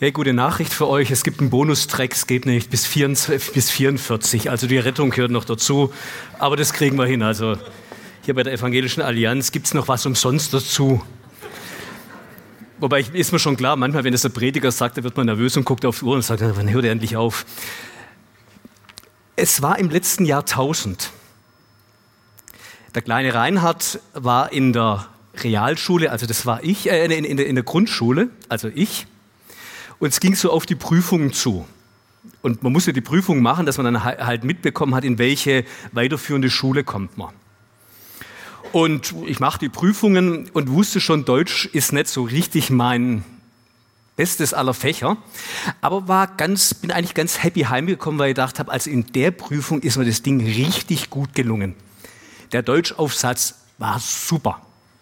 Hey, gute Nachricht für euch. Es gibt einen Bonustrack, es geht nicht bis, 24, bis 44. Also die Rettung gehört noch dazu. Aber das kriegen wir hin. Also hier bei der Evangelischen Allianz gibt es noch was umsonst dazu. Wobei ist mir schon klar, manchmal, wenn das der Prediger sagt, da wird man nervös und guckt auf die Uhr und sagt, wann hört er endlich auf? Es war im letzten Jahrtausend. Der kleine Reinhard war in der Realschule, also das war ich, äh, in, in, in der Grundschule, also ich. Und es ging so auf die Prüfungen zu. Und man musste die Prüfung machen, dass man dann halt mitbekommen hat, in welche weiterführende Schule kommt man. Und ich machte die Prüfungen und wusste schon, Deutsch ist nicht so richtig mein bestes aller Fächer, aber war ganz, bin eigentlich ganz happy heimgekommen, weil ich gedacht habe, also in der Prüfung ist mir das Ding richtig gut gelungen. Der Deutschaufsatz war super.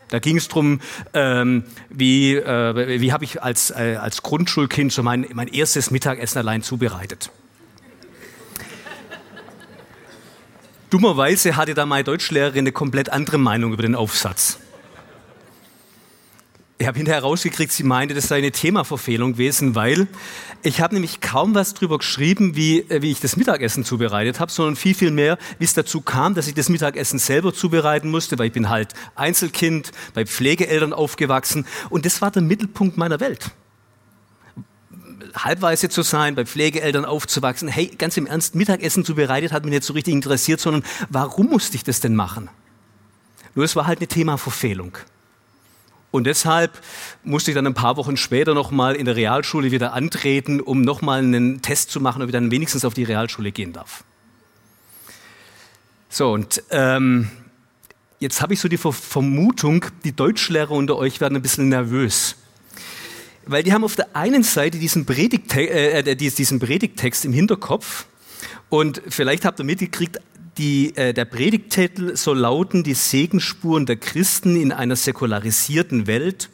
Da ging es darum, ähm, wie, äh, wie habe ich als, äh, als Grundschulkind so mein, mein erstes Mittagessen allein zubereitet. Dummerweise hatte da meine Deutschlehrerin eine komplett andere Meinung über den Aufsatz. Ich habe hinterher rausgekriegt, sie meinte, das sei eine Themaverfehlung gewesen, weil ich habe nämlich kaum was drüber geschrieben, wie, äh, wie ich das Mittagessen zubereitet habe, sondern viel, viel mehr, wie es dazu kam, dass ich das Mittagessen selber zubereiten musste, weil ich bin halt Einzelkind, bei Pflegeeltern aufgewachsen und das war der Mittelpunkt meiner Welt. Halbweise zu sein, bei Pflegeeltern aufzuwachsen, hey, ganz im Ernst, Mittagessen zubereitet hat mich nicht so richtig interessiert, sondern warum musste ich das denn machen? Nur es war halt eine Themaverfehlung. Und deshalb musste ich dann ein paar Wochen später nochmal in der Realschule wieder antreten, um nochmal einen Test zu machen, ob ich dann wenigstens auf die Realschule gehen darf. So, und ähm, jetzt habe ich so die Vermutung, die Deutschlehrer unter euch werden ein bisschen nervös. Weil die haben auf der einen Seite diesen, Predigte äh, äh diesen Predigtext im Hinterkopf und vielleicht habt ihr mitgekriegt, die, äh, der Predigtitel soll lauten, die Segensspuren der Christen in einer säkularisierten Welt,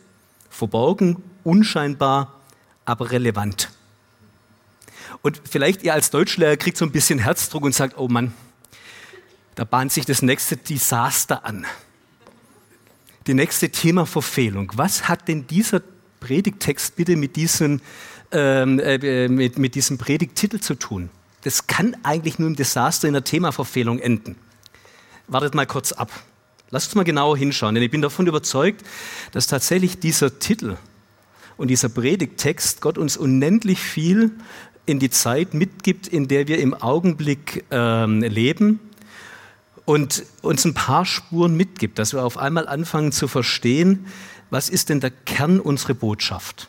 verborgen, unscheinbar, aber relevant. Und vielleicht ihr als Deutschlehrer kriegt so ein bisschen Herzdruck und sagt, oh Mann, da bahnt sich das nächste Desaster an. Die nächste Themaverfehlung. Was hat denn dieser Predigtext bitte mit diesem, ähm, äh, mit, mit diesem Predigtitel zu tun? Das kann eigentlich nur im Desaster in der Themaverfehlung enden. Wartet mal kurz ab. Lasst uns mal genauer hinschauen, denn ich bin davon überzeugt, dass tatsächlich dieser Titel und dieser Predigttext Gott uns unendlich viel in die Zeit mitgibt, in der wir im Augenblick ähm, leben und uns ein paar Spuren mitgibt, dass wir auf einmal anfangen zu verstehen, was ist denn der Kern unserer Botschaft?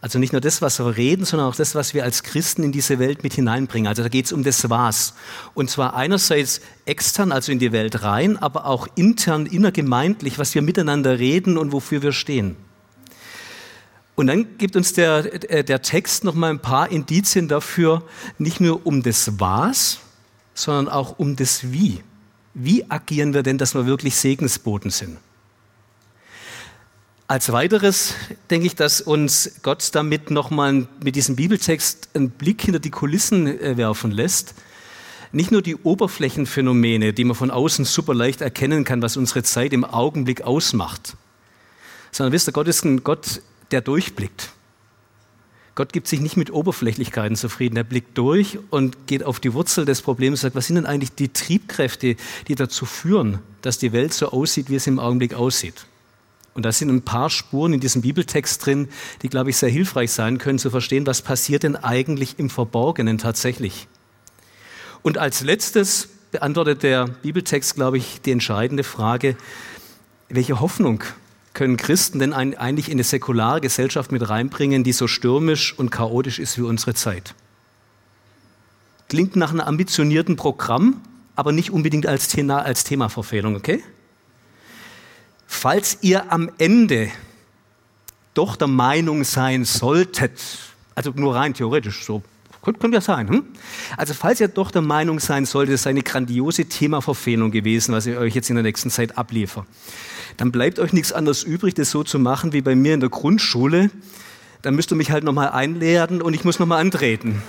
Also nicht nur das, was wir reden, sondern auch das, was wir als Christen in diese Welt mit hineinbringen. Also da geht es um das Was. Und zwar einerseits extern, also in die Welt rein, aber auch intern, innergemeindlich, was wir miteinander reden und wofür wir stehen. Und dann gibt uns der, äh, der Text noch mal ein paar Indizien dafür, nicht nur um das Was, sondern auch um das Wie. Wie agieren wir denn, dass wir wirklich Segensboten sind? Als weiteres denke ich, dass uns Gott damit nochmal mit diesem Bibeltext einen Blick hinter die Kulissen äh, werfen lässt. Nicht nur die Oberflächenphänomene, die man von außen super leicht erkennen kann, was unsere Zeit im Augenblick ausmacht, sondern wisst ihr, Gott ist ein Gott, der durchblickt. Gott gibt sich nicht mit Oberflächlichkeiten zufrieden. Er blickt durch und geht auf die Wurzel des Problems und sagt, was sind denn eigentlich die Triebkräfte, die dazu führen, dass die Welt so aussieht, wie es im Augenblick aussieht. Und da sind ein paar Spuren in diesem Bibeltext drin, die, glaube ich, sehr hilfreich sein können, zu verstehen, was passiert denn eigentlich im Verborgenen tatsächlich. Und als letztes beantwortet der Bibeltext, glaube ich, die entscheidende Frage, welche Hoffnung können Christen denn eigentlich in eine säkulare Gesellschaft mit reinbringen, die so stürmisch und chaotisch ist wie unsere Zeit? Klingt nach einem ambitionierten Programm, aber nicht unbedingt als, Thema, als Themaverfehlung, okay? Falls ihr am Ende doch der Meinung sein solltet, also nur rein theoretisch, so könnte, könnte ja sein. Hm? Also falls ihr doch der Meinung sein solltet, es sei eine grandiose Themaverfehlung gewesen, was ich euch jetzt in der nächsten Zeit abliefere, dann bleibt euch nichts anderes übrig, das so zu machen wie bei mir in der Grundschule. Dann müsst ihr mich halt nochmal einladen und ich muss nochmal antreten.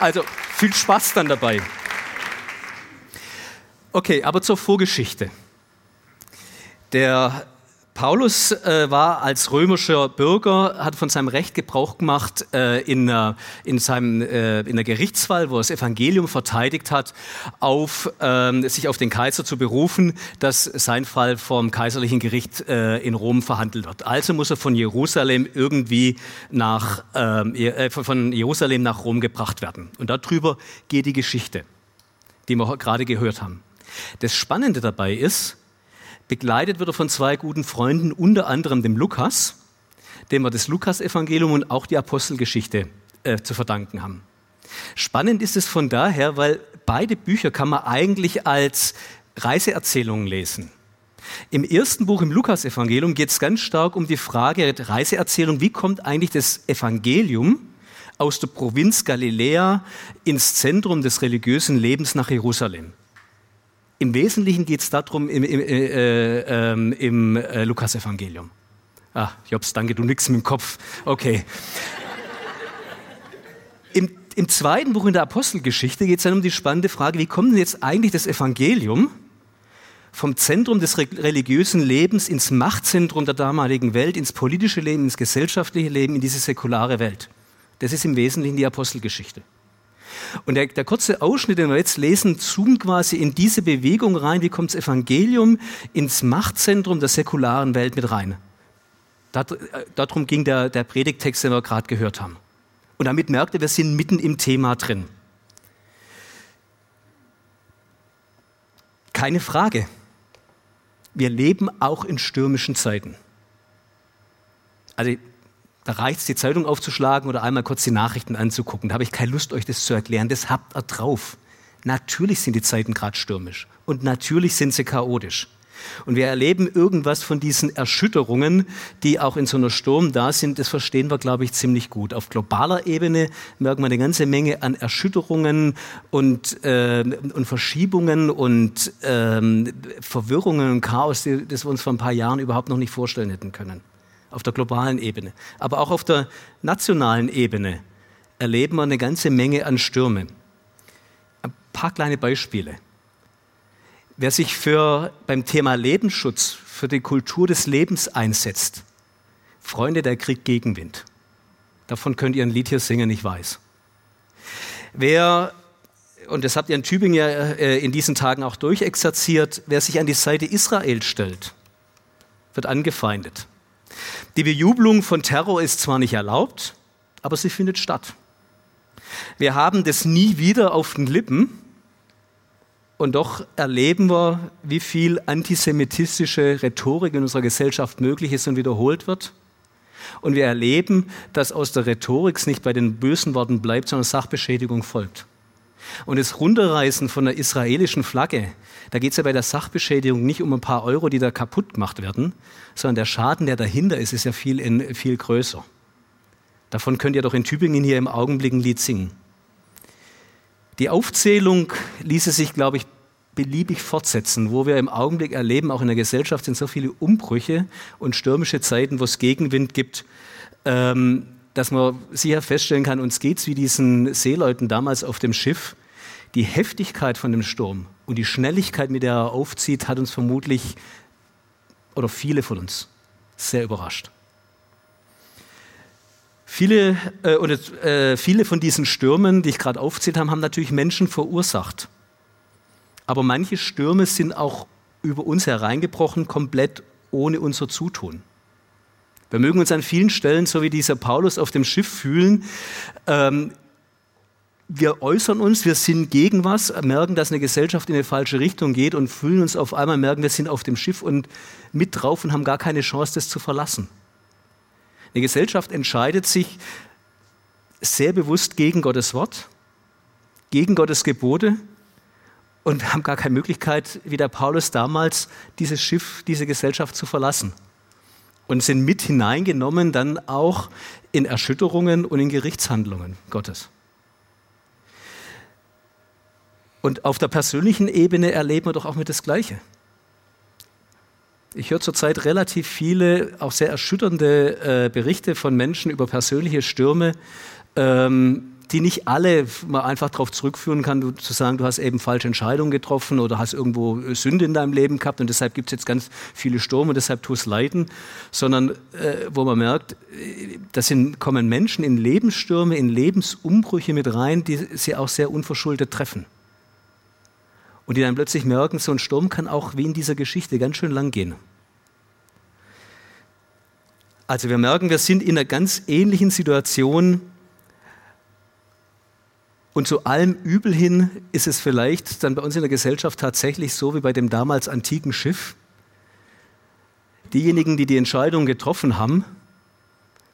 Also viel Spaß dann dabei. Okay, aber zur Vorgeschichte. Der Paulus äh, war als römischer Bürger, hat von seinem Recht Gebrauch gemacht äh, in, äh, in, seinem, äh, in der Gerichtswahl, wo er das Evangelium verteidigt hat, auf, ähm, sich auf den Kaiser zu berufen, dass sein Fall vom kaiserlichen Gericht äh, in Rom verhandelt wird. Also muss er von Jerusalem irgendwie nach, ähm, äh, von Jerusalem nach Rom gebracht werden. Und darüber geht die Geschichte, die wir gerade gehört haben. Das Spannende dabei ist, Begleitet wird er von zwei guten Freunden, unter anderem dem Lukas, dem wir das Lukas-Evangelium und auch die Apostelgeschichte äh, zu verdanken haben. Spannend ist es von daher, weil beide Bücher kann man eigentlich als Reiseerzählungen lesen. Im ersten Buch im Lukas-Evangelium geht es ganz stark um die Frage der Reiseerzählung, wie kommt eigentlich das Evangelium aus der Provinz Galiläa ins Zentrum des religiösen Lebens nach Jerusalem. Im Wesentlichen geht es darum im, im, äh, äh, im äh, Lukas-Evangelium. Ah, Jobs, danke, du nix mit dem Kopf. Okay. Im, Im zweiten Buch in der Apostelgeschichte geht es dann um die spannende Frage, wie kommt denn jetzt eigentlich das Evangelium vom Zentrum des religiösen Lebens ins Machtzentrum der damaligen Welt, ins politische Leben, ins gesellschaftliche Leben, in diese säkulare Welt? Das ist im Wesentlichen die Apostelgeschichte. Und der, der kurze Ausschnitt, den wir jetzt lesen, zoomt quasi in diese Bewegung rein, wie kommt das Evangelium ins Machtzentrum der säkularen Welt mit rein. Äh, darum ging der, der Predigtext, den wir gerade gehört haben. Und damit merkt ihr, wir sind mitten im Thema drin. Keine Frage. Wir leben auch in stürmischen Zeiten. Also da reicht es, die Zeitung aufzuschlagen oder einmal kurz die Nachrichten anzugucken. Da habe ich keine Lust, euch das zu erklären. Das habt ihr drauf. Natürlich sind die Zeiten gerade stürmisch und natürlich sind sie chaotisch. Und wir erleben irgendwas von diesen Erschütterungen, die auch in so einer Sturm da sind. Das verstehen wir, glaube ich, ziemlich gut. Auf globaler Ebene merken wir eine ganze Menge an Erschütterungen und, äh, und Verschiebungen und äh, Verwirrungen und Chaos, das wir uns vor ein paar Jahren überhaupt noch nicht vorstellen hätten können auf der globalen Ebene. Aber auch auf der nationalen Ebene erleben wir eine ganze Menge an Stürmen. Ein paar kleine Beispiele. Wer sich für, beim Thema Lebensschutz für die Kultur des Lebens einsetzt, Freunde, der kriegt Gegenwind. Davon könnt ihr ein Lied hier singen, ich weiß. Wer, und das habt ihr in Tübingen ja äh, in diesen Tagen auch durchexerziert, wer sich an die Seite Israels stellt, wird angefeindet. Die Bejubelung von Terror ist zwar nicht erlaubt, aber sie findet statt. Wir haben das nie wieder auf den Lippen und doch erleben wir, wie viel antisemitistische Rhetorik in unserer Gesellschaft möglich ist und wiederholt wird. Und wir erleben, dass aus der Rhetorik es nicht bei den bösen Worten bleibt, sondern Sachbeschädigung folgt. Und das Runterreißen von der israelischen Flagge, da geht es ja bei der Sachbeschädigung nicht um ein paar Euro, die da kaputt gemacht werden, sondern der Schaden, der dahinter ist, ist ja viel, in, viel größer. Davon könnt ihr doch in Tübingen hier im Augenblick ein Lied singen. Die Aufzählung ließe sich, glaube ich, beliebig fortsetzen, wo wir im Augenblick erleben, auch in der Gesellschaft sind so viele Umbrüche und stürmische Zeiten, wo es Gegenwind gibt, ähm, dass man sicher feststellen kann, uns geht es wie diesen Seeleuten damals auf dem Schiff. Die Heftigkeit von dem Sturm und die Schnelligkeit, mit der er aufzieht, hat uns vermutlich oder viele von uns sehr überrascht. Viele, äh, oder, äh, viele von diesen Stürmen, die ich gerade aufzählt habe, haben natürlich Menschen verursacht. Aber manche Stürme sind auch über uns hereingebrochen, komplett ohne unser Zutun. Wir mögen uns an vielen Stellen, so wie dieser Paulus auf dem Schiff fühlen, ähm, wir äußern uns, wir sind gegen was, merken, dass eine Gesellschaft in eine falsche Richtung geht und fühlen uns auf einmal, merken, wir sind auf dem Schiff und mit drauf und haben gar keine Chance, das zu verlassen. Eine Gesellschaft entscheidet sich sehr bewusst gegen Gottes Wort, gegen Gottes Gebote und haben gar keine Möglichkeit, wie der Paulus damals, dieses Schiff, diese Gesellschaft zu verlassen. Und sind mit hineingenommen dann auch in Erschütterungen und in Gerichtshandlungen Gottes. Und auf der persönlichen Ebene erleben wir doch auch mit das Gleiche. Ich höre zurzeit relativ viele, auch sehr erschütternde äh, Berichte von Menschen über persönliche Stürme, ähm, die nicht alle mal einfach darauf zurückführen kann, du, zu sagen, du hast eben falsche Entscheidungen getroffen oder hast irgendwo Sünde in deinem Leben gehabt und deshalb gibt es jetzt ganz viele Stürme und deshalb tust leiden, sondern äh, wo man merkt, äh, da kommen Menschen in Lebensstürme, in Lebensumbrüche mit rein, die sie auch sehr unverschuldet treffen. Und die dann plötzlich merken, so ein Sturm kann auch wie in dieser Geschichte ganz schön lang gehen. Also wir merken, wir sind in einer ganz ähnlichen Situation. Und zu allem Übel hin ist es vielleicht dann bei uns in der Gesellschaft tatsächlich so wie bei dem damals antiken Schiff. Diejenigen, die die Entscheidung getroffen haben,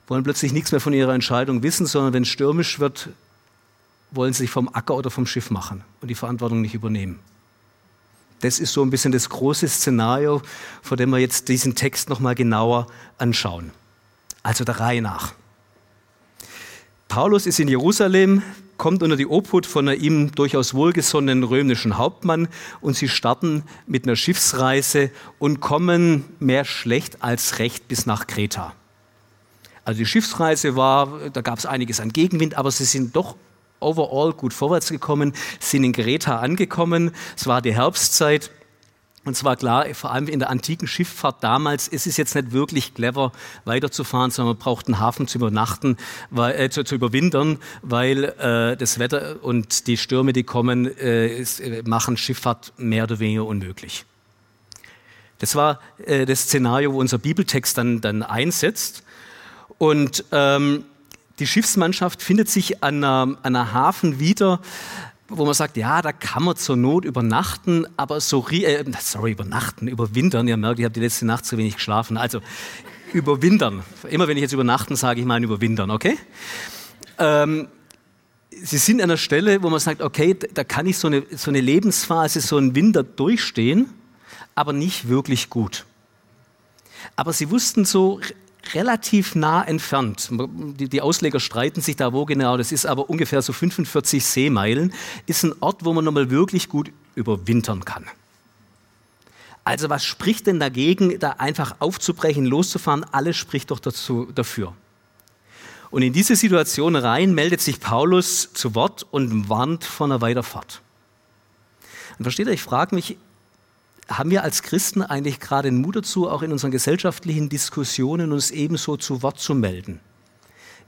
wollen plötzlich nichts mehr von ihrer Entscheidung wissen, sondern wenn es stürmisch wird, wollen sie sich vom Acker oder vom Schiff machen und die Verantwortung nicht übernehmen. Das ist so ein bisschen das große Szenario, vor dem wir jetzt diesen Text nochmal genauer anschauen. Also der Reihe nach. Paulus ist in Jerusalem, kommt unter die Obhut von einem ihm durchaus wohlgesonnenen römischen Hauptmann und sie starten mit einer Schiffsreise und kommen mehr schlecht als recht bis nach Kreta. Also die Schiffsreise war, da gab es einiges an Gegenwind, aber sie sind doch overall gut vorwärts gekommen, sind in Kreta angekommen. Es war die Herbstzeit und zwar klar, vor allem in der antiken Schifffahrt damals ist es jetzt nicht wirklich clever, weiterzufahren, sondern man braucht einen Hafen zu übernachten, weil, äh, zu, zu, überwintern, weil äh, das Wetter und die Stürme, die kommen, äh, ist, äh, machen Schifffahrt mehr oder weniger unmöglich. Das war äh, das Szenario, wo unser Bibeltext dann, dann einsetzt. Und ähm, die Schiffsmannschaft findet sich an einer, einer Hafen wieder, wo man sagt, ja, da kann man zur Not übernachten, aber so, äh, sorry, übernachten, überwintern, ihr merkt, ich habe die letzte Nacht zu wenig geschlafen, also überwintern. Immer wenn ich jetzt übernachten sage, ich meine überwintern, okay? Ähm, Sie sind an einer Stelle, wo man sagt, okay, da kann ich so eine, so eine Lebensphase, so einen Winter durchstehen, aber nicht wirklich gut. Aber sie wussten so relativ nah entfernt. Die, die, Ausleger streiten sich da, wo genau das ist, aber ungefähr so 45 Seemeilen ist ein Ort, wo man nochmal wirklich gut überwintern kann. Also was spricht denn dagegen, da einfach aufzubrechen, loszufahren? Alles spricht doch dazu, dafür. Und in diese Situation rein meldet sich Paulus zu Wort und warnt vor einer Weiterfahrt. Und versteht ihr, ich frage mich, haben wir als Christen eigentlich gerade den Mut dazu, auch in unseren gesellschaftlichen Diskussionen uns ebenso zu Wort zu melden?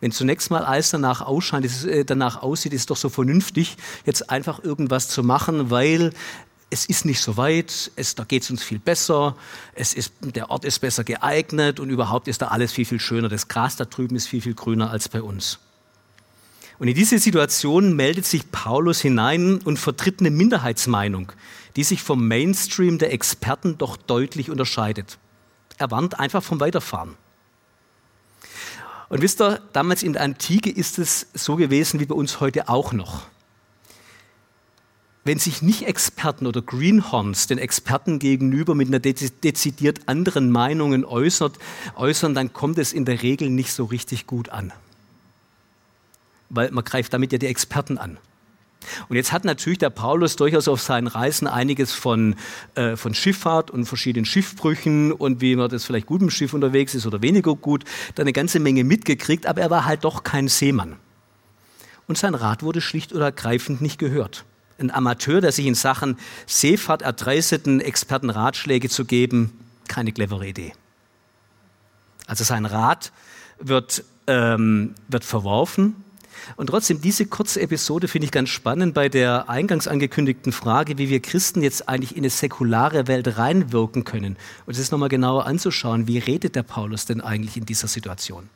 Wenn zunächst mal alles danach, ausscheint, äh, danach aussieht, ist es doch so vernünftig, jetzt einfach irgendwas zu machen, weil es ist nicht so weit, es, da geht es uns viel besser, es ist, der Ort ist besser geeignet und überhaupt ist da alles viel, viel schöner. Das Gras da drüben ist viel, viel grüner als bei uns. Und in diese Situation meldet sich Paulus hinein und vertritt eine Minderheitsmeinung, die sich vom Mainstream der Experten doch deutlich unterscheidet. Er warnt einfach vom Weiterfahren. Und wisst ihr, damals in der Antike ist es so gewesen wie bei uns heute auch noch. Wenn sich nicht Experten oder Greenhorns den Experten gegenüber mit einer dezidiert anderen Meinung äußert, äußern, dann kommt es in der Regel nicht so richtig gut an weil man greift damit ja die Experten an. Und jetzt hat natürlich der Paulus durchaus auf seinen Reisen einiges von, äh, von Schifffahrt und verschiedenen Schiffbrüchen und wie man das vielleicht gut im Schiff unterwegs ist oder weniger gut, da eine ganze Menge mitgekriegt, aber er war halt doch kein Seemann. Und sein Rat wurde schlicht oder ergreifend nicht gehört. Ein Amateur, der sich in Sachen Seefahrt erdreisteten, Experten Ratschläge zu geben, keine clevere Idee. Also sein Rat wird, ähm, wird verworfen und trotzdem, diese kurze Episode finde ich ganz spannend bei der eingangs angekündigten Frage, wie wir Christen jetzt eigentlich in eine säkulare Welt reinwirken können. Und es ist nochmal genauer anzuschauen, wie redet der Paulus denn eigentlich in dieser Situation?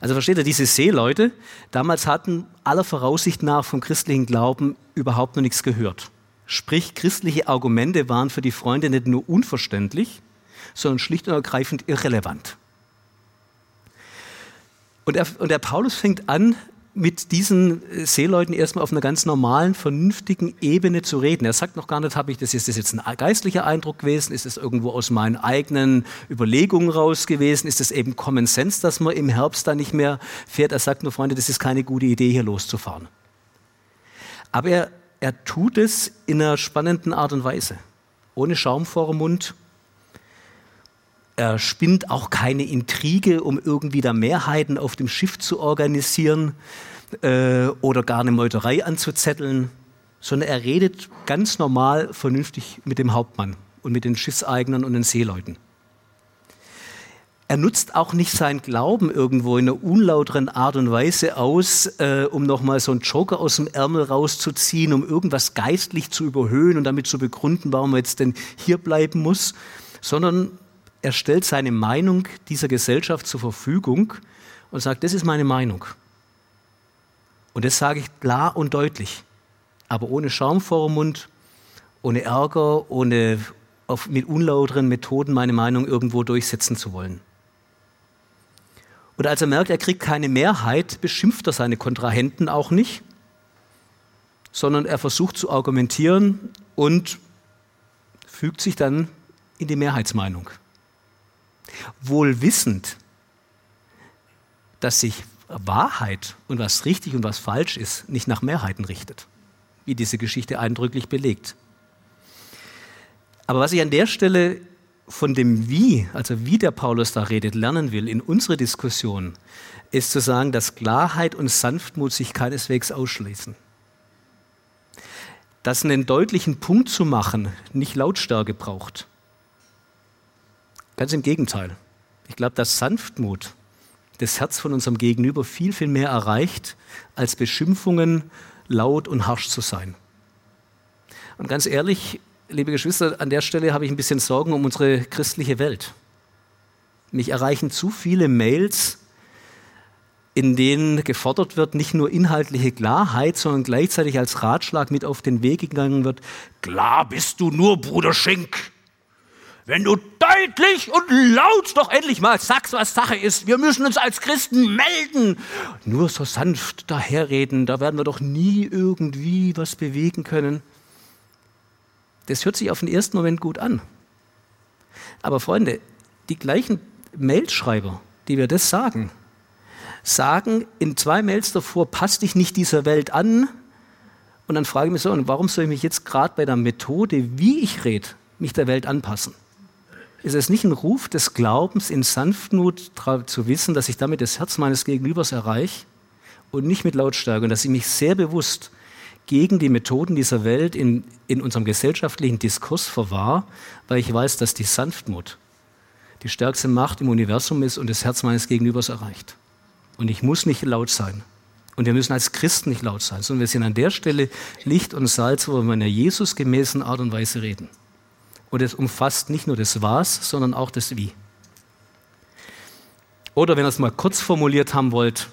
Also versteht ihr, diese Seeleute damals hatten aller Voraussicht nach vom christlichen Glauben überhaupt noch nichts gehört. Sprich, christliche Argumente waren für die Freunde nicht nur unverständlich, sondern schlicht und ergreifend irrelevant. Und, er, und der Paulus fängt an, mit diesen äh, Seeleuten erstmal auf einer ganz normalen, vernünftigen Ebene zu reden. Er sagt noch gar nicht, habe ich das, ist das jetzt ein geistlicher Eindruck gewesen? Ist das irgendwo aus meinen eigenen Überlegungen raus gewesen? Ist das eben Common Sense, dass man im Herbst da nicht mehr fährt? Er sagt nur, Freunde, das ist keine gute Idee, hier loszufahren. Aber er, er tut es in einer spannenden Art und Weise. Ohne Schaum vor dem Mund, er spinnt auch keine Intrige, um irgendwie da Mehrheiten auf dem Schiff zu organisieren. äh, oder gar eine Meuterei anzuzetteln, sondern er redet ganz normal, vernünftig mit dem Hauptmann und mit den Schiffseignern und den Seeleuten. Er nutzt auch nicht seinen Glauben irgendwo in einer unlauteren Art und Weise aus, äh, um nochmal so einen Joker aus dem Ärmel rauszuziehen, um irgendwas geistlich zu überhöhen und damit zu begründen, warum er jetzt denn hier bleiben muss, sondern er stellt seine Meinung dieser Gesellschaft zur Verfügung und sagt, das ist meine Meinung. Und das sage ich klar und deutlich, aber ohne Schaum vor dem Mund, ohne Ärger, ohne auf, mit unlauteren Methoden meine Meinung irgendwo durchsetzen zu wollen. Und als er merkt, er kriegt keine Mehrheit, beschimpft er seine Kontrahenten auch nicht, sondern er versucht zu argumentieren und fügt sich dann in die Mehrheitsmeinung. Wohl wissend, dass sich Wahrheit und was richtig und was falsch ist, nicht nach Mehrheiten richtet, wie diese Geschichte eindrücklich belegt. Aber was ich an der Stelle von dem Wie, also wie der Paulus da redet, lernen will in unserer Diskussion, ist zu sagen, dass Klarheit und Sanftmut sich keineswegs ausschließen. Dass einen deutlichen Punkt zu machen nicht Lautstärke braucht. Ganz im Gegenteil. Ich glaube, dass Sanftmut das Herz von unserem Gegenüber viel, viel mehr erreicht, als Beschimpfungen laut und harsch zu sein. Und ganz ehrlich, liebe Geschwister, an der Stelle habe ich ein bisschen Sorgen um unsere christliche Welt. Mich erreichen zu viele Mails, in denen gefordert wird, nicht nur inhaltliche Klarheit, sondern gleichzeitig als Ratschlag mit auf den Weg gegangen wird, klar bist du nur, Bruder Schenk. Wenn du deutlich und laut doch endlich mal sagst, was Sache ist, wir müssen uns als Christen melden. Nur so sanft daherreden, da werden wir doch nie irgendwie was bewegen können. Das hört sich auf den ersten Moment gut an. Aber Freunde, die gleichen Mailschreiber, die wir das sagen, sagen in zwei Mails davor, passt dich nicht dieser Welt an. Und dann frage ich mich so, und warum soll ich mich jetzt gerade bei der Methode, wie ich rede, mich der Welt anpassen? Ist es nicht ein Ruf des Glaubens in Sanftmut zu wissen, dass ich damit das Herz meines Gegenübers erreiche und nicht mit Lautstärke und dass ich mich sehr bewusst gegen die Methoden dieser Welt in, in unserem gesellschaftlichen Diskurs verwahre, weil ich weiß, dass die Sanftmut die stärkste Macht im Universum ist und das Herz meines Gegenübers erreicht. Und ich muss nicht laut sein. Und wir müssen als Christen nicht laut sein, sondern wir sind an der Stelle Licht und Salz, wo wir in einer Jesusgemäßen Art und Weise reden. Und es umfasst nicht nur das Was, sondern auch das Wie. Oder wenn ihr es mal kurz formuliert haben wollt,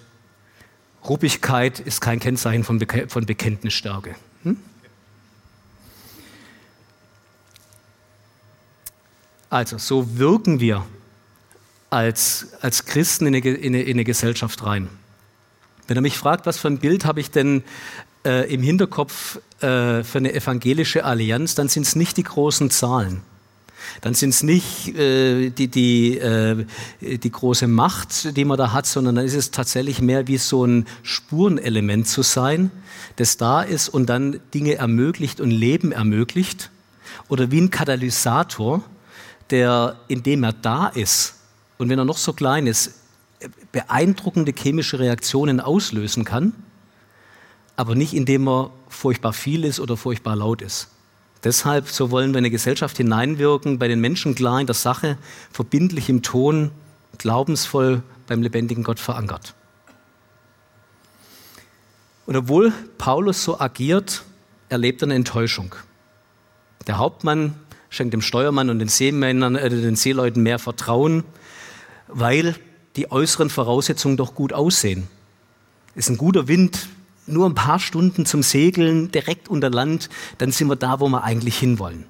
Ruppigkeit ist kein Kennzeichen von, Beke von Bekenntnisstärke. Hm? Also, so wirken wir als, als Christen in eine, in, eine, in eine, Gesellschaft rein. Wenn er mich fragt, was für ein Bild habe ich denn äh, im Hinterkopf äh, für eine evangelische Allianz, dann sind es nicht die großen Zahlen dann sind es nicht äh, die, die, äh, die große Macht, die man da hat, sondern dann ist es tatsächlich mehr wie so ein Spurenelement zu sein, das da ist und dann Dinge ermöglicht und Leben ermöglicht. Oder wie ein Katalysator, der, indem er da ist und wenn er noch so klein ist, beeindruckende chemische Reaktionen auslösen kann, aber nicht indem er furchtbar viel ist oder furchtbar laut ist. Deshalb, so wollen wir in eine Gesellschaft hineinwirken, bei den Menschen klar in der Sache, verbindlich im Ton, glaubensvoll beim lebendigen Gott verankert. Und obwohl Paulus so agiert, erlebt er eine Enttäuschung. Der Hauptmann schenkt dem Steuermann und den Seemännern, äh, den Seeleuten mehr Vertrauen, weil die äußeren Voraussetzungen doch gut aussehen. Es ist ein guter Wind, nur ein paar Stunden zum Segeln direkt unter Land, dann sind wir da, wo wir eigentlich hinwollen.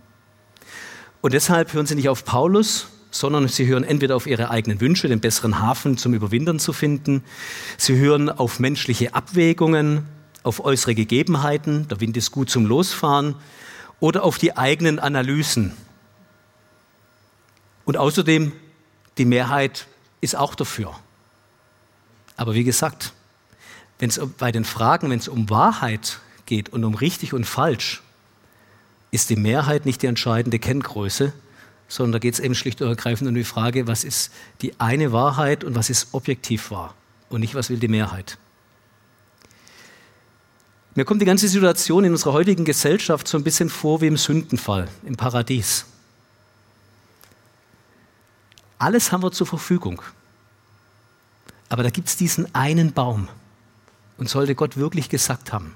Und deshalb hören sie nicht auf Paulus, sondern sie hören entweder auf ihre eigenen Wünsche, den besseren Hafen zum Überwintern zu finden. Sie hören auf menschliche Abwägungen, auf äußere Gegebenheiten, der Wind ist gut zum Losfahren, oder auf die eigenen Analysen. Und außerdem, die Mehrheit ist auch dafür. Aber wie gesagt, wenn es bei den Fragen, wenn es um Wahrheit geht und um richtig und falsch, ist die Mehrheit nicht die entscheidende Kenngröße, sondern da geht es eben schlicht und ergreifend um die Frage, was ist die eine Wahrheit und was ist objektiv wahr und nicht, was will die Mehrheit. Mir kommt die ganze Situation in unserer heutigen Gesellschaft so ein bisschen vor wie im Sündenfall, im Paradies. Alles haben wir zur Verfügung. Aber da gibt es diesen einen Baum. Und sollte Gott wirklich gesagt haben.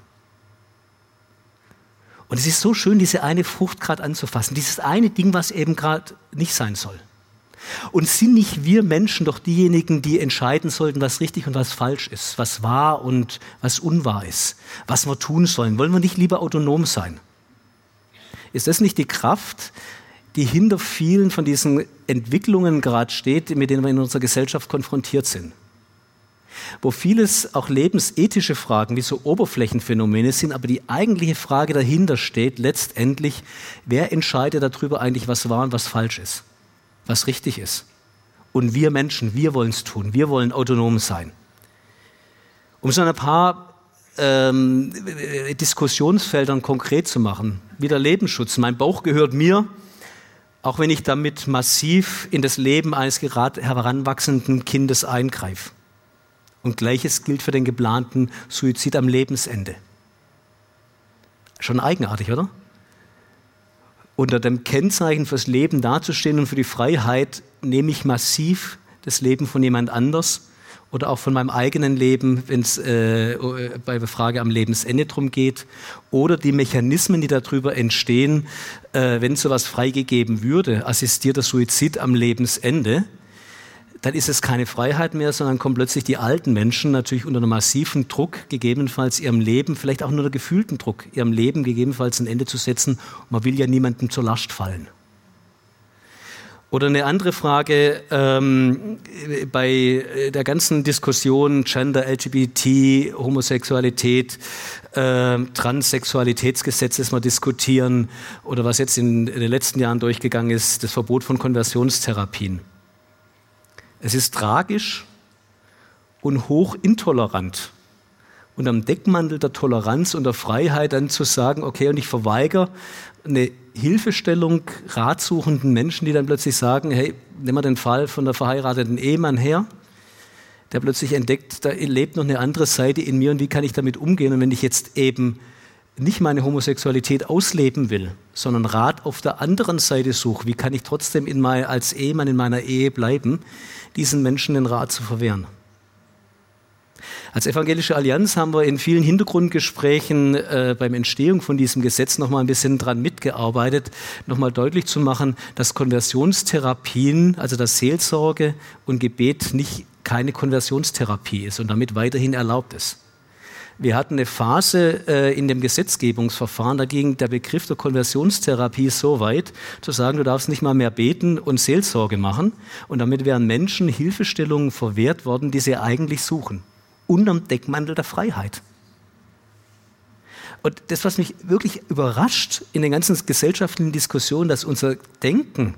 Und es ist so schön, diese eine Frucht gerade anzufassen, dieses eine Ding, was eben gerade nicht sein soll. Und sind nicht wir Menschen doch diejenigen, die entscheiden sollten, was richtig und was falsch ist, was wahr und was unwahr ist, was wir tun sollen? Wollen wir nicht lieber autonom sein? Ist das nicht die Kraft, die hinter vielen von diesen Entwicklungen gerade steht, mit denen wir in unserer Gesellschaft konfrontiert sind? Wo vieles auch lebensethische Fragen wie so Oberflächenphänomene sind, aber die eigentliche Frage dahinter steht letztendlich, wer entscheidet darüber eigentlich, was wahr und was falsch ist? was richtig ist. Und wir Menschen, wir wollen es tun, wir wollen autonom sein. Um so ein paar ähm, Diskussionsfeldern konkret zu machen, wieder Lebensschutz. Mein Bauch gehört mir, auch wenn ich damit massiv in das Leben eines gerade heranwachsenden Kindes eingreife. Und gleiches gilt für den geplanten Suizid am Lebensende. Schon eigenartig, oder? unter dem Kennzeichen fürs Leben dazustehen und für die Freiheit nehme ich massiv das Leben von jemand anders oder auch von meinem eigenen Leben, wenn es äh, bei der Frage am Lebensende drum geht, oder die Mechanismen, die darüber entstehen, äh, wenn sowas freigegeben würde, assistierter Suizid am Lebensende, dann ist es keine Freiheit mehr, sondern kommen plötzlich die alten Menschen natürlich unter einem massiven Druck, gegebenenfalls ihrem Leben, vielleicht auch nur der gefühlten Druck, ihrem Leben gegebenenfalls ein Ende zu setzen. Man will ja niemandem zur Last fallen. Oder eine andere Frage ähm, bei der ganzen Diskussion Gender, LGBT, Homosexualität, äh, Transsexualitätsgesetz, das wir diskutieren, oder was jetzt in den letzten Jahren durchgegangen ist, das Verbot von Konversionstherapien. Es ist tragisch und hochintolerant. Und am Deckmantel der Toleranz und der Freiheit dann zu sagen, okay, und ich verweigere eine Hilfestellung ratsuchenden Menschen, die dann plötzlich sagen, hey, nehmen wir den Fall von der verheirateten Ehemann her, der plötzlich entdeckt, da lebt noch eine andere Seite in mir und wie kann ich damit umgehen? Und wenn ich jetzt eben nicht meine Homosexualität ausleben will, sondern Rat auf der anderen Seite suche, wie kann ich trotzdem in mein, als Ehemann in meiner Ehe bleiben, diesen Menschen den Rat zu verwehren. Als Evangelische Allianz haben wir in vielen Hintergrundgesprächen äh, beim Entstehung von diesem Gesetz noch mal ein bisschen dran mitgearbeitet, noch mal deutlich zu machen, dass Konversionstherapien, also dass Seelsorge und Gebet nicht keine Konversionstherapie ist und damit weiterhin erlaubt ist. Wir hatten eine Phase äh, in dem Gesetzgebungsverfahren, da ging der Begriff der Konversionstherapie so weit, zu sagen, du darfst nicht mal mehr beten und Seelsorge machen. Und damit wären Menschen Hilfestellungen verwehrt worden, die sie eigentlich suchen. Unterm Deckmantel der Freiheit. Und das, was mich wirklich überrascht in den ganzen gesellschaftlichen Diskussionen, dass unser Denken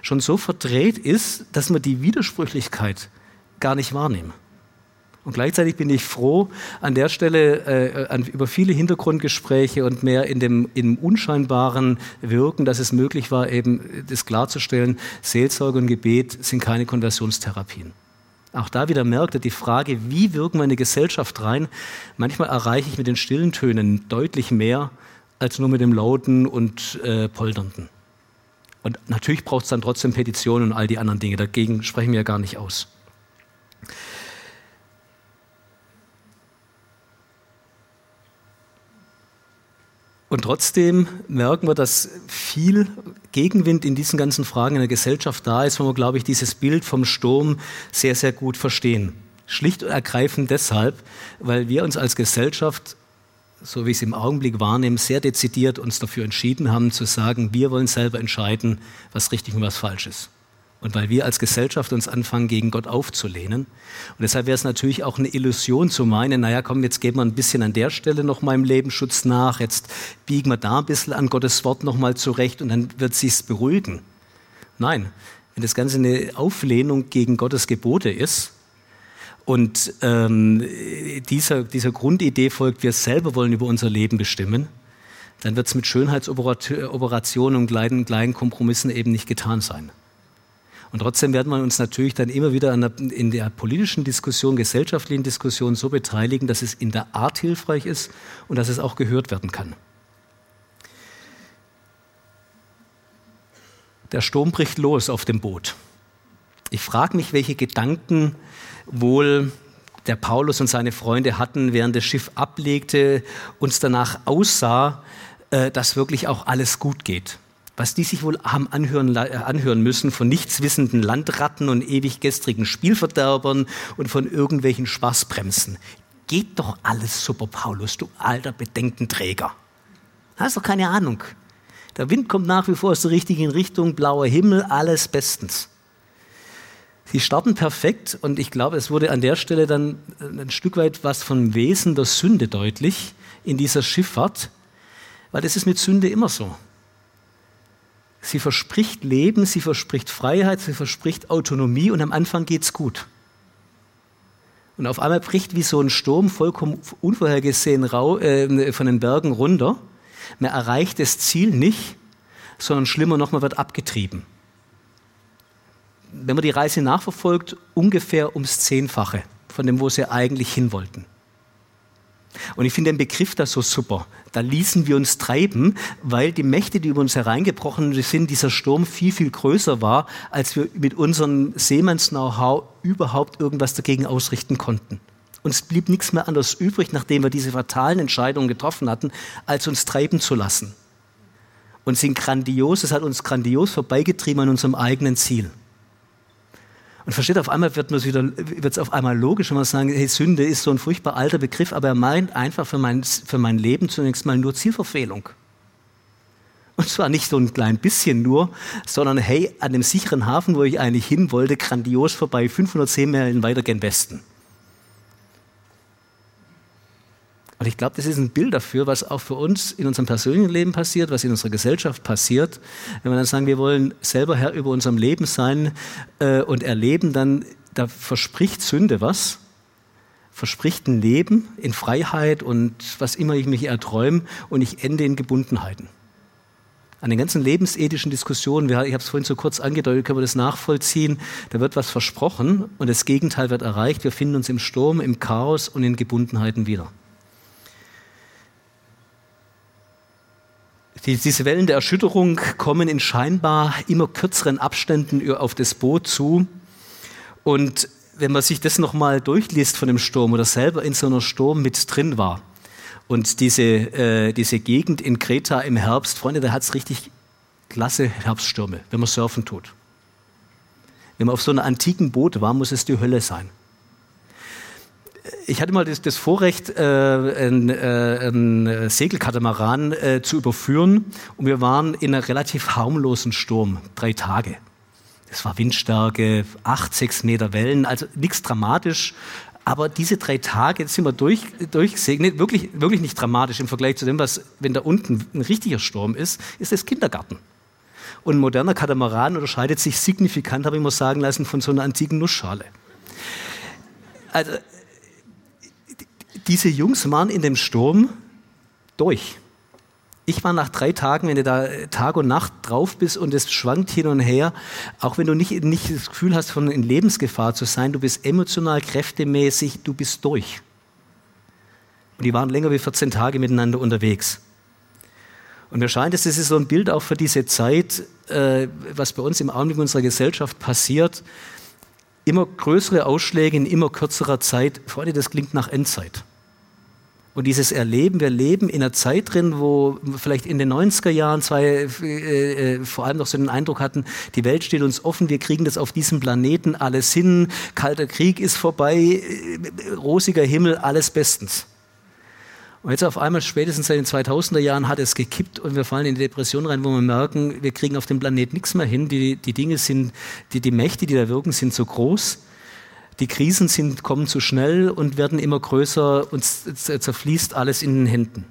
schon so verdreht ist, dass wir die Widersprüchlichkeit gar nicht wahrnehmen. Und gleichzeitig bin ich froh an der Stelle äh, an, über viele Hintergrundgespräche und mehr in dem im unscheinbaren Wirken, dass es möglich war, eben das klarzustellen, Seelsorge und Gebet sind keine Konversionstherapien. Auch da wieder merkte die Frage, wie wirken wir in die Gesellschaft rein? Manchmal erreiche ich mit den stillen Tönen deutlich mehr als nur mit dem lauten und äh, polternden. Und natürlich braucht es dann trotzdem Petitionen und all die anderen Dinge. Dagegen sprechen wir ja gar nicht aus. Und trotzdem merken wir, dass viel Gegenwind in diesen ganzen Fragen in der Gesellschaft da ist, wo wir, glaube ich, dieses Bild vom Sturm sehr, sehr gut verstehen. Schlicht und ergreifend deshalb, weil wir uns als Gesellschaft, so wie ich es im Augenblick wahrnehme, sehr dezidiert uns dafür entschieden haben, zu sagen, wir wollen selber entscheiden, was richtig und was falsch ist und weil wir als Gesellschaft uns anfangen, gegen Gott aufzulehnen. Und deshalb wäre es natürlich auch eine Illusion zu meinen, naja, komm, jetzt geben wir ein bisschen an der Stelle noch mal im Lebensschutz nach, jetzt biegen wir da ein bisschen an Gottes Wort noch mal zurecht und dann wird sich's beruhigen. Nein, wenn das Ganze eine Auflehnung gegen Gottes Gebote ist, und ähm, dieser, dieser Grundidee folgt, wir selber wollen über unser Leben bestimmen, dann wird es mit Schönheitsoperationen und kleinen, kleinen Kompromissen eben nicht getan sein. Und trotzdem werden wir uns natürlich dann immer wieder der, in der politischen Diskussion, gesellschaftlichen Diskussion so beteiligen, dass es in der Art hilfreich ist und dass es auch gehört werden kann. Der Sturm bricht los auf dem Boot. Ich frage mich, welche Gedanken wohl der Paulus und seine Freunde hatten, während das Schiff ablegte, uns danach aussah, äh, dass wirklich auch alles gut geht. Was die sich wohl haben anhören, äh, anhören müssen von nichtswissenden Landratten und ewig gestrigen Spielverderbern und von irgendwelchen Spaßbremsen. Geht doch alles super, Paulus, du alter Bedenkenträger. Hast doch keine Ahnung. Der Wind kommt nach wie vor aus der richtigen Richtung, blauer Himmel, alles bestens. Sie starten perfekt und ich glaube, es wurde an der Stelle dann ein Stück weit was vom Wesen der Sünde deutlich in dieser Schifffahrt, weil das ist mit Sünde immer so. Sie verspricht Leben, sie verspricht Freiheit, sie verspricht Autonomie und am Anfang geht's gut. Und auf einmal bricht wie so ein Sturm vollkommen unvorhergesehen äh, von den Bergen runter. Man erreicht das Ziel nicht, sondern schlimmer noch, man wird abgetrieben wenn man die Reise nachverfolgt, ungefähr ums Zehnfache von dem, wo sie eigentlich hin wollten. Und ich finde den Begriff da so super. Da ließen wir uns treiben, weil die Mächte, die über uns hereingebrochen sind, dieser Sturm viel, viel größer war, als wir mit unserem Seemanns-Know-how überhaupt irgendwas dagegen ausrichten konnten. Uns blieb nichts mehr anderes übrig, nachdem wir diese fatalen Entscheidungen getroffen hatten, als uns treiben zu lassen. Und sind grandios, es hat uns grandios vorbeigetrieben an unserem eigenen Ziel. Und versteht, auf einmal wird es wieder, auf einmal logisch, wenn man sagen, hey, Sünde ist so ein furchtbar alter Begriff, aber er meint einfach für mein, für mein Leben zunächst mal nur Zielverfehlung. Und zwar nicht so ein klein bisschen nur, sondern hey, an dem sicheren Hafen, wo ich eigentlich hin wollte, grandios vorbei, 510 Meilen weiter gen Westen. Und ich glaube, das ist ein Bild dafür, was auch für uns in unserem persönlichen Leben passiert, was in unserer Gesellschaft passiert. Wenn wir dann sagen, wir wollen selber Herr über unserem Leben sein äh, und erleben, dann da verspricht Sünde was, verspricht ein Leben in Freiheit und was immer ich mich erträume und ich ende in Gebundenheiten. An den ganzen lebensethischen Diskussionen, ich habe es vorhin so kurz angedeutet, können wir das nachvollziehen, da wird was versprochen und das Gegenteil wird erreicht. Wir finden uns im Sturm, im Chaos und in Gebundenheiten wieder. Die, diese Wellen der Erschütterung kommen in scheinbar immer kürzeren Abständen auf das Boot zu. Und wenn man sich das nochmal durchliest von dem Sturm oder selber in so einer Sturm mit drin war und diese, äh, diese Gegend in Kreta im Herbst, Freunde, da hat es richtig klasse Herbststürme, wenn man surfen tut. Wenn man auf so einem antiken Boot war, muss es die Hölle sein ich hatte mal das, das Vorrecht, äh, einen, äh, einen Segelkatamaran äh, zu überführen und wir waren in einem relativ harmlosen Sturm, drei Tage. Das war Windstärke, acht, sechs Meter Wellen, also nichts dramatisch. Aber diese drei Tage sind wir durch, durchgesegnet, wirklich, wirklich nicht dramatisch im Vergleich zu dem, was, wenn da unten ein richtiger Sturm ist, ist das Kindergarten. Und ein moderner Katamaran unterscheidet sich signifikant, habe ich mal sagen lassen, von so einer antiken Nussschale. Also diese Jungs waren in dem Sturm durch. Ich war nach drei Tagen, wenn du da Tag und Nacht drauf bist und es schwankt hin und her, auch wenn du nicht, nicht das Gefühl hast, von in Lebensgefahr zu sein, du bist emotional, kräftemäßig, du bist durch. Und die waren länger wie 14 Tage miteinander unterwegs. Und mir scheint, das ist so ein Bild auch für diese Zeit, äh, was bei uns im Augenblick unserer Gesellschaft passiert. Immer größere Ausschläge in immer kürzerer Zeit. Freunde, das klingt nach Endzeit. Und dieses Erleben, wir leben in einer Zeit drin, wo vielleicht in den 90er Jahren zwei äh, äh, vor allem noch so den Eindruck hatten, die Welt steht uns offen, wir kriegen das auf diesem Planeten alles hin, kalter Krieg ist vorbei, äh, rosiger Himmel, alles bestens. Und jetzt auf einmal, spätestens seit den 2000er Jahren, hat es gekippt und wir fallen in die Depression rein, wo wir merken, wir kriegen auf dem Planeten nichts mehr hin. Die, die Dinge sind, die, die Mächte, die da wirken, sind so groß die Krisen sind, kommen zu schnell und werden immer größer und zerfließt alles in den Händen.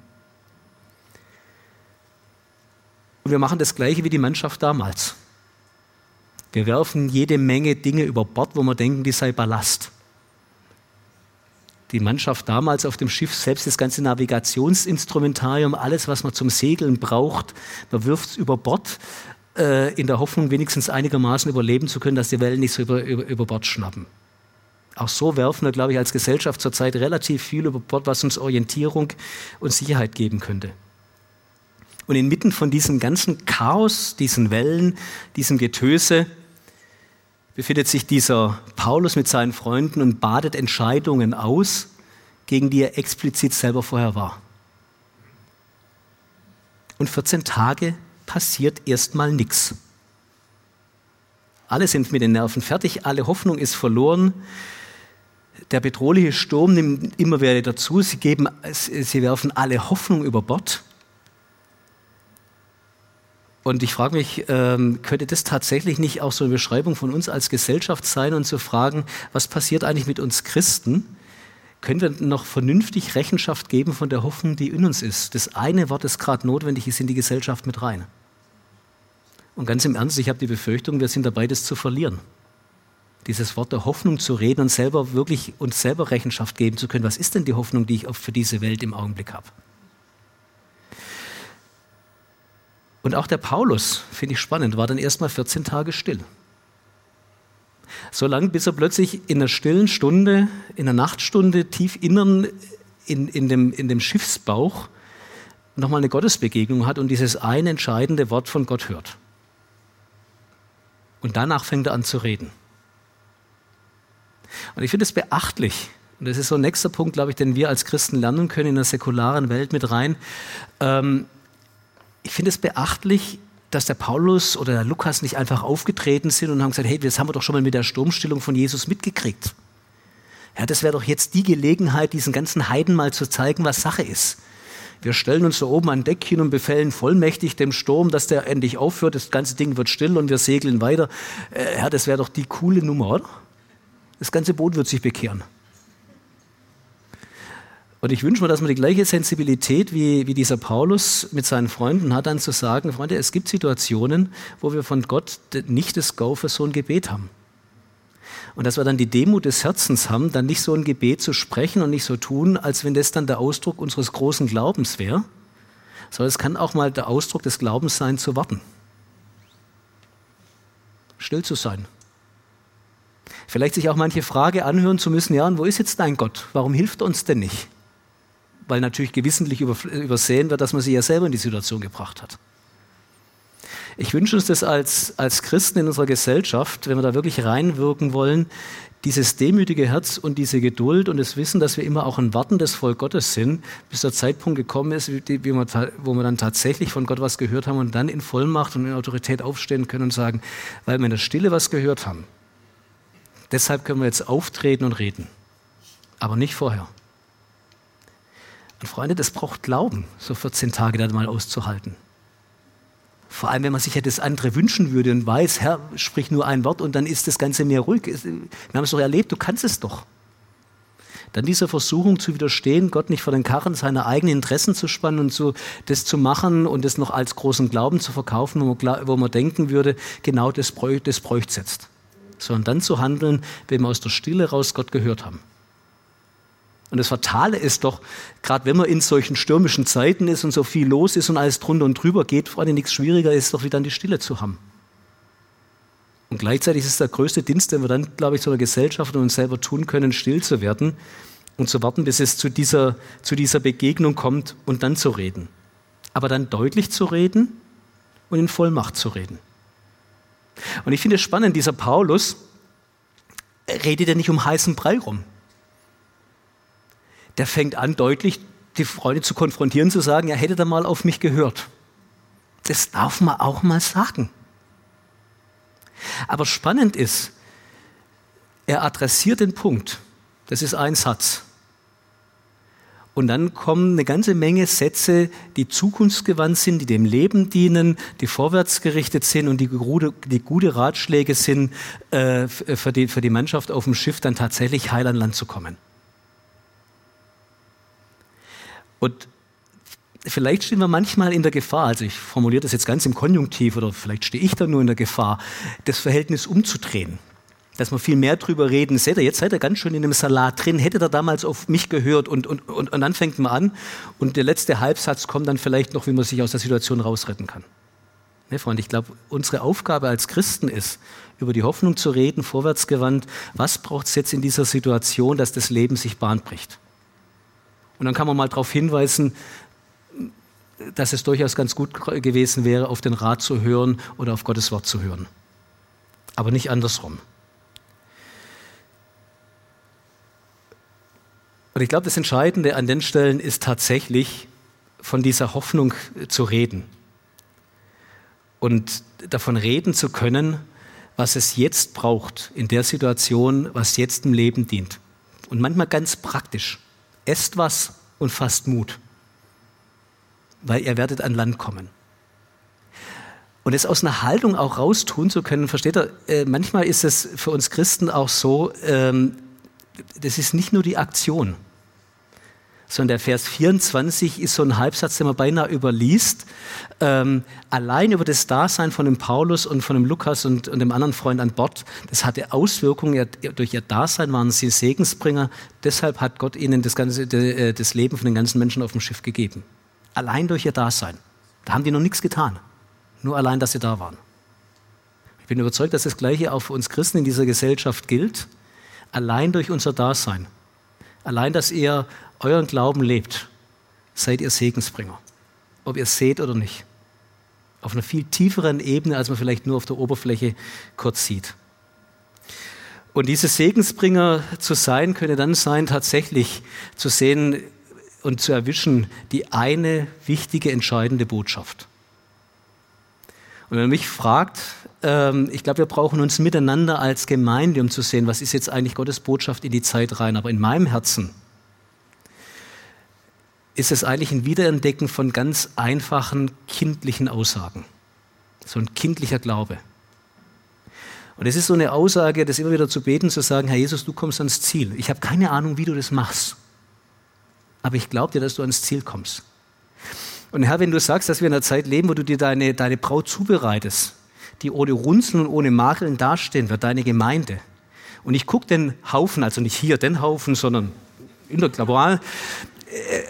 Und wir machen das Gleiche wie die Mannschaft damals. Wir werfen jede Menge Dinge über Bord, wo wir denken, die sei Ballast. Die Mannschaft damals auf dem Schiff, selbst das ganze Navigationsinstrumentarium, alles, was man zum Segeln braucht, man wirft es über Bord äh, in der Hoffnung, wenigstens einigermaßen überleben zu können, dass die Wellen nicht so über, über, über Bord schnappen. Auch so werfen wir, glaube ich, als Gesellschaft zurzeit relativ viel über Bord, was uns Orientierung und Sicherheit geben könnte. Und inmitten von diesem ganzen Chaos, diesen Wellen, diesem Getöse, befindet sich dieser Paulus mit seinen Freunden und badet Entscheidungen aus, gegen die er explizit selber vorher war. Und 14 Tage passiert erstmal nichts. Alle sind mit den Nerven fertig, alle Hoffnung ist verloren. Der bedrohliche Sturm nimmt immer wieder dazu. Sie, geben, sie werfen alle Hoffnung über Bord. Und ich frage mich, ähm, könnte das tatsächlich nicht auch so eine Beschreibung von uns als Gesellschaft sein und zu fragen, was passiert eigentlich mit uns Christen? Können wir noch vernünftig Rechenschaft geben von der Hoffnung, die in uns ist? Das eine Wort, das gerade notwendig ist, in die Gesellschaft mit rein. Und ganz im Ernst, ich habe die Befürchtung, wir sind dabei, das zu verlieren. Dieses Wort der Hoffnung zu reden und selber wirklich uns selber Rechenschaft geben zu können. Was ist denn die Hoffnung, die ich für diese Welt im Augenblick habe? Und auch der Paulus, finde ich spannend, war dann erstmal 14 Tage still. So lange, bis er plötzlich in einer stillen Stunde, in einer Nachtstunde tief innern in, in, dem, in dem Schiffsbauch nochmal eine Gottesbegegnung hat und dieses eine entscheidende Wort von Gott hört. Und danach fängt er an zu reden. Und ich finde es beachtlich, und das ist so ein nächster Punkt, glaube ich, den wir als Christen lernen können in der säkularen Welt mit rein. Ähm, ich finde es beachtlich, dass der Paulus oder der Lukas nicht einfach aufgetreten sind und haben gesagt, hey, das haben wir doch schon mal mit der Sturmstillung von Jesus mitgekriegt. Ja, das wäre doch jetzt die Gelegenheit, diesen ganzen Heiden mal zu zeigen, was Sache ist. Wir stellen uns da oben an Deck hin und befehlen vollmächtig dem Sturm, dass der endlich aufhört, das ganze Ding wird still und wir segeln weiter. Äh, ja, das wäre doch die coole Nummer, oder? Das ganze Boot wird sich bekehren. Und ich wünsche mir, dass man die gleiche Sensibilität wie, wie dieser Paulus mit seinen Freunden hat, dann zu sagen, Freunde, es gibt Situationen, wo wir von Gott nicht das Go für so ein Gebet haben. Und dass wir dann die Demut des Herzens haben, dann nicht so ein Gebet zu sprechen und nicht so tun, als wenn das dann der Ausdruck unseres großen Glaubens wäre, sondern es kann auch mal der Ausdruck des Glaubens sein, zu warten. Still zu sein. Vielleicht sich auch manche Frage anhören zu müssen, ja, und wo ist jetzt dein Gott? Warum hilft er uns denn nicht? weil natürlich gewissentlich übersehen wird, dass man sie ja selber in die Situation gebracht hat. Ich wünsche uns das als, als Christen in unserer Gesellschaft, wenn wir da wirklich reinwirken wollen, dieses demütige Herz und diese Geduld und das Wissen, dass wir immer auch ein wartendes Volk Gottes sind, bis der Zeitpunkt gekommen ist, wo wir dann tatsächlich von Gott was gehört haben und dann in Vollmacht und in Autorität aufstehen können und sagen, weil wir in der Stille was gehört haben. Deshalb können wir jetzt auftreten und reden, aber nicht vorher. Und Freunde, das braucht Glauben, so 14 Tage dann mal auszuhalten. Vor allem, wenn man sich ja das andere wünschen würde und weiß, Herr, sprich nur ein Wort und dann ist das Ganze mehr ruhig. Wir haben es doch erlebt, du kannst es doch. Dann dieser Versuchung zu widerstehen, Gott nicht vor den Karren seiner eigenen Interessen zu spannen und so das zu machen und das noch als großen Glauben zu verkaufen, wo man, wo man denken würde, genau das, bräuchte bräuchte jetzt. Sondern dann zu handeln, wenn wir aus der Stille raus Gott gehört haben. Und das Fatale ist doch, gerade wenn man in solchen stürmischen Zeiten ist und so viel los ist und alles drunter und drüber geht, Freunde, nichts schwieriger ist doch, wie dann die Stille zu haben. Und gleichzeitig ist es der größte Dienst, den wir dann, glaube ich, zu der Gesellschaft und uns selber tun können, still zu werden und zu warten, bis es zu dieser, zu dieser Begegnung kommt und dann zu reden. Aber dann deutlich zu reden und in Vollmacht zu reden. Und ich finde es spannend, dieser Paulus redet ja nicht um heißen Brei rum der fängt an, deutlich die Freunde zu konfrontieren, zu sagen, ja, hätte er mal auf mich gehört. Das darf man auch mal sagen. Aber spannend ist, er adressiert den Punkt. Das ist ein Satz. Und dann kommen eine ganze Menge Sätze, die zukunftsgewandt sind, die dem Leben dienen, die vorwärtsgerichtet sind und die gute, die gute Ratschläge sind, äh, für, die, für die Mannschaft auf dem Schiff dann tatsächlich heil an Land zu kommen. Und vielleicht stehen wir manchmal in der Gefahr, also ich formuliere das jetzt ganz im Konjunktiv oder vielleicht stehe ich da nur in der Gefahr, das Verhältnis umzudrehen. Dass wir viel mehr drüber reden, seht ihr, jetzt seid ihr ganz schön in dem Salat drin, hättet ihr damals auf mich gehört und, und, und, und dann fängt man an und der letzte Halbsatz kommt dann vielleicht noch, wie man sich aus der Situation rausretten kann. Ne, Freunde, ich glaube, unsere Aufgabe als Christen ist, über die Hoffnung zu reden, vorwärtsgewandt. Was braucht es jetzt in dieser Situation, dass das Leben sich Bahn bricht? Und dann kann man mal darauf hinweisen, dass es durchaus ganz gut gewesen wäre, auf den Rat zu hören oder auf Gottes Wort zu hören. Aber nicht andersrum. Und ich glaube, das Entscheidende an den Stellen ist tatsächlich, von dieser Hoffnung zu reden und davon reden zu können, was es jetzt braucht in der Situation, was jetzt im Leben dient. Und manchmal ganz praktisch. Esst was und fasst Mut, weil ihr werdet an Land kommen. Und es aus einer Haltung auch raustun zu können, versteht ihr, äh, manchmal ist es für uns Christen auch so, ähm, das ist nicht nur die Aktion, sondern der Vers 24 ist so ein Halbsatz, den man beinahe überliest. Ähm, allein über das Dasein von dem Paulus und von dem Lukas und, und dem anderen Freund an Bord, das hatte Auswirkungen. Durch ihr Dasein waren sie Segensbringer. Deshalb hat Gott ihnen das, ganze, äh, das Leben von den ganzen Menschen auf dem Schiff gegeben. Allein durch ihr Dasein. Da haben die noch nichts getan. Nur allein, dass sie da waren. Ich bin überzeugt, dass das Gleiche auch für uns Christen in dieser Gesellschaft gilt. Allein durch unser Dasein. Allein, dass ihr euren Glauben lebt, seid ihr Segensbringer. Ob ihr seht oder nicht. Auf einer viel tieferen Ebene, als man vielleicht nur auf der Oberfläche kurz sieht. Und diese Segensbringer zu sein, könnte dann sein, tatsächlich zu sehen und zu erwischen, die eine wichtige, entscheidende Botschaft. Und wenn man mich fragt, ähm, ich glaube, wir brauchen uns miteinander als Gemeinde, um zu sehen, was ist jetzt eigentlich Gottes Botschaft in die Zeit rein. Aber in meinem Herzen ist es eigentlich ein Wiederentdecken von ganz einfachen kindlichen Aussagen. So ein kindlicher Glaube. Und es ist so eine Aussage, das immer wieder zu beten, zu sagen, Herr Jesus, du kommst ans Ziel. Ich habe keine Ahnung, wie du das machst. Aber ich glaube dir, dass du ans Ziel kommst. Und Herr, wenn du sagst, dass wir in einer Zeit leben, wo du dir deine, deine Braut zubereitest, die ohne Runzeln und ohne Makeln dastehen wird, deine Gemeinde. Und ich gucke den Haufen, also nicht hier den Haufen, sondern in der Global, äh,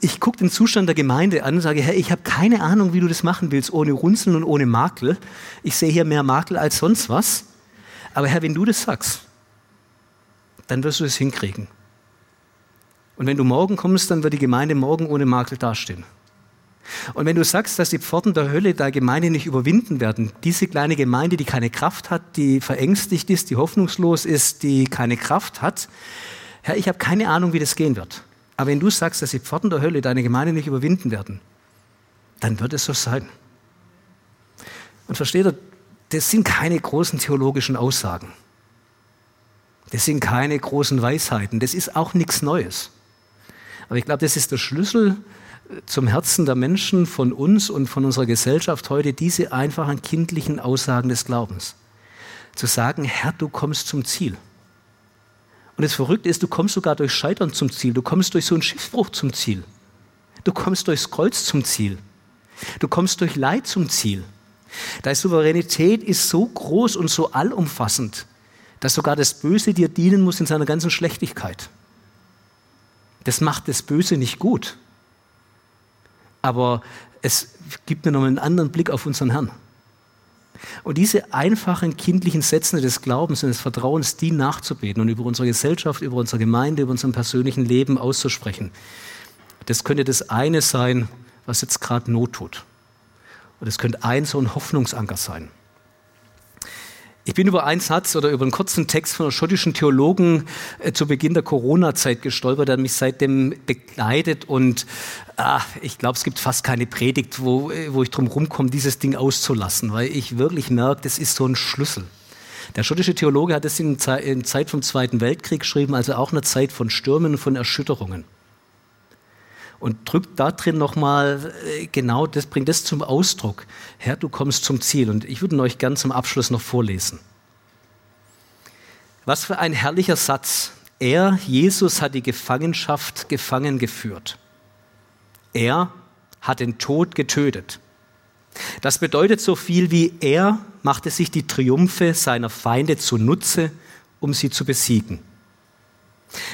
ich gucke den Zustand der Gemeinde an und sage, Herr, ich habe keine Ahnung, wie du das machen willst, ohne Runzeln und ohne Makel. Ich sehe hier mehr Makel als sonst was. Aber Herr, wenn du das sagst, dann wirst du es hinkriegen. Und wenn du morgen kommst, dann wird die Gemeinde morgen ohne Makel dastehen. Und wenn du sagst, dass die Pforten der Hölle der Gemeinde nicht überwinden werden, diese kleine Gemeinde, die keine Kraft hat, die verängstigt ist, die hoffnungslos ist, die keine Kraft hat, Herr, ich habe keine Ahnung, wie das gehen wird. Aber wenn du sagst, dass die Pforten der Hölle deine Gemeinde nicht überwinden werden, dann wird es so sein. Und versteht ihr, das sind keine großen theologischen Aussagen. Das sind keine großen Weisheiten. Das ist auch nichts Neues. Aber ich glaube, das ist der Schlüssel zum Herzen der Menschen von uns und von unserer Gesellschaft heute, diese einfachen kindlichen Aussagen des Glaubens. Zu sagen, Herr, du kommst zum Ziel. Und das Verrückte ist, du kommst sogar durch Scheitern zum Ziel. Du kommst durch so einen Schiffbruch zum Ziel. Du kommst durchs Kreuz zum Ziel. Du kommst durch Leid zum Ziel. Deine Souveränität ist so groß und so allumfassend, dass sogar das Böse dir dienen muss in seiner ganzen Schlechtigkeit. Das macht das Böse nicht gut. Aber es gibt mir noch einen anderen Blick auf unseren Herrn. Und diese einfachen kindlichen Sätze des Glaubens und des Vertrauens, die nachzubeten und über unsere Gesellschaft, über unsere Gemeinde, über unser persönlichen Leben auszusprechen, das könnte das eine sein, was jetzt gerade Not tut. Und es könnte ein so ein Hoffnungsanker sein. Ich bin über einen Satz oder über einen kurzen Text von einem schottischen Theologen äh, zu Beginn der Corona-Zeit gestolpert, der mich seitdem begleitet und ah, ich glaube, es gibt fast keine Predigt, wo, äh, wo ich drum rumkomme, dieses Ding auszulassen, weil ich wirklich merke, das ist so ein Schlüssel. Der schottische Theologe hat es in, in Zeit vom Zweiten Weltkrieg geschrieben, also auch eine Zeit von Stürmen und von Erschütterungen und drückt da drin nochmal äh, genau das, bringt das zum Ausdruck. Herr, du kommst zum Ziel. Und ich würde euch gern zum Abschluss noch vorlesen. Was für ein herrlicher Satz. Er, Jesus, hat die Gefangenschaft gefangen geführt. Er hat den Tod getötet. Das bedeutet so viel wie er machte sich die Triumphe seiner Feinde zunutze, um sie zu besiegen.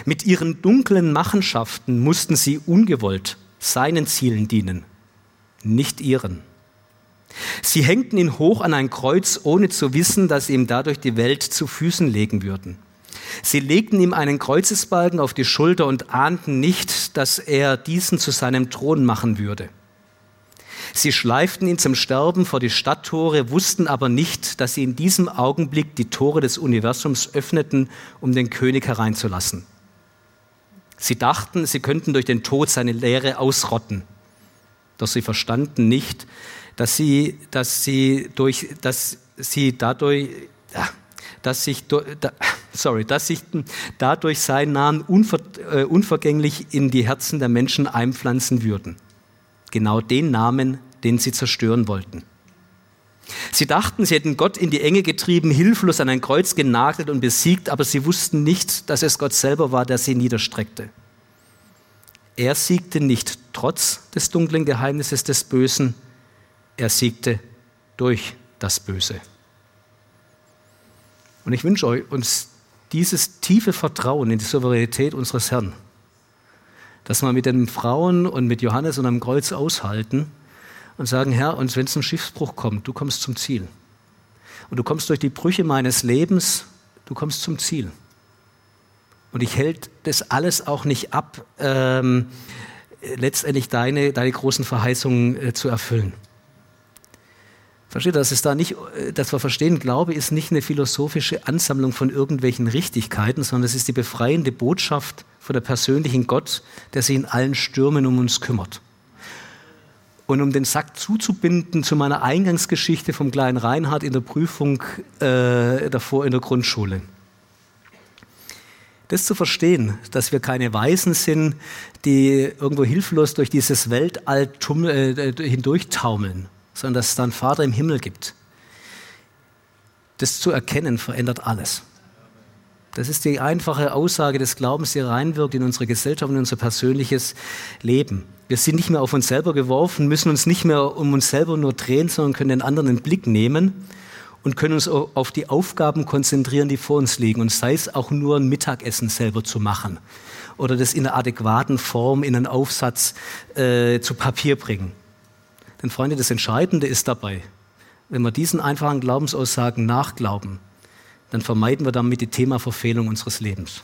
Mit ihren dunklen Machenschaften mussten sie ungewollt seinen Zielen dienen, nicht ihren. Sie hängten ihn hoch an ein Kreuz, ohne zu wissen, dass sie ihm dadurch die Welt zu Füßen legen würden. Sie legten ihm einen Kreuzesbalken auf die Schulter und ahnten nicht, dass er diesen zu seinem Thron machen würde. Sie schleiften ihn zum Sterben vor die Stadttore, wussten aber nicht, dass sie in diesem Augenblick die Tore des Universums öffneten, um den König hereinzulassen. Sie dachten, sie könnten durch den Tod seine Lehre ausrotten. Doch sie verstanden nicht, dass sie, dass sie, durch, dass sie dadurch, dass sich, sorry, dass sich dadurch sein Namen unver, äh, unvergänglich in die Herzen der Menschen einpflanzen würden. Genau den Namen, den sie zerstören wollten. Sie dachten, sie hätten Gott in die Enge getrieben, hilflos an ein Kreuz genagelt und besiegt, aber sie wussten nicht, dass es Gott selber war, der sie niederstreckte. Er siegte nicht trotz des dunklen Geheimnisses des Bösen, er siegte durch das Böse. Und ich wünsche euch uns dieses tiefe Vertrauen in die Souveränität unseres Herrn, dass wir mit den Frauen und mit Johannes und am Kreuz aushalten, und sagen, Herr, und wenn es zum Schiffsbruch kommt, du kommst zum Ziel. Und du kommst durch die Brüche meines Lebens, du kommst zum Ziel. Und ich hält das alles auch nicht ab, ähm, letztendlich deine, deine großen Verheißungen äh, zu erfüllen. Versteht, dass es da nicht, äh, dass wir verstehen, Glaube ist nicht eine philosophische Ansammlung von irgendwelchen Richtigkeiten, sondern es ist die befreiende Botschaft von der persönlichen Gott, der sich in allen Stürmen um uns kümmert. Und um den Sack zuzubinden zu meiner Eingangsgeschichte vom kleinen Reinhard in der Prüfung äh, davor in der Grundschule. Das zu verstehen, dass wir keine Weisen sind, die irgendwo hilflos durch dieses Weltall äh, hindurchtaumeln, sondern dass es da einen Vater im Himmel gibt. Das zu erkennen verändert alles. Das ist die einfache Aussage des Glaubens, die reinwirkt in unsere Gesellschaft und in unser persönliches Leben. Wir sind nicht mehr auf uns selber geworfen, müssen uns nicht mehr um uns selber nur drehen, sondern können den anderen den Blick nehmen und können uns auf die Aufgaben konzentrieren, die vor uns liegen. Und sei es auch nur ein Mittagessen selber zu machen oder das in einer adäquaten Form in einen Aufsatz äh, zu Papier bringen. Denn Freunde, das Entscheidende ist dabei, wenn wir diesen einfachen Glaubensaussagen nachglauben, dann vermeiden wir damit die Thema Verfehlung unseres Lebens.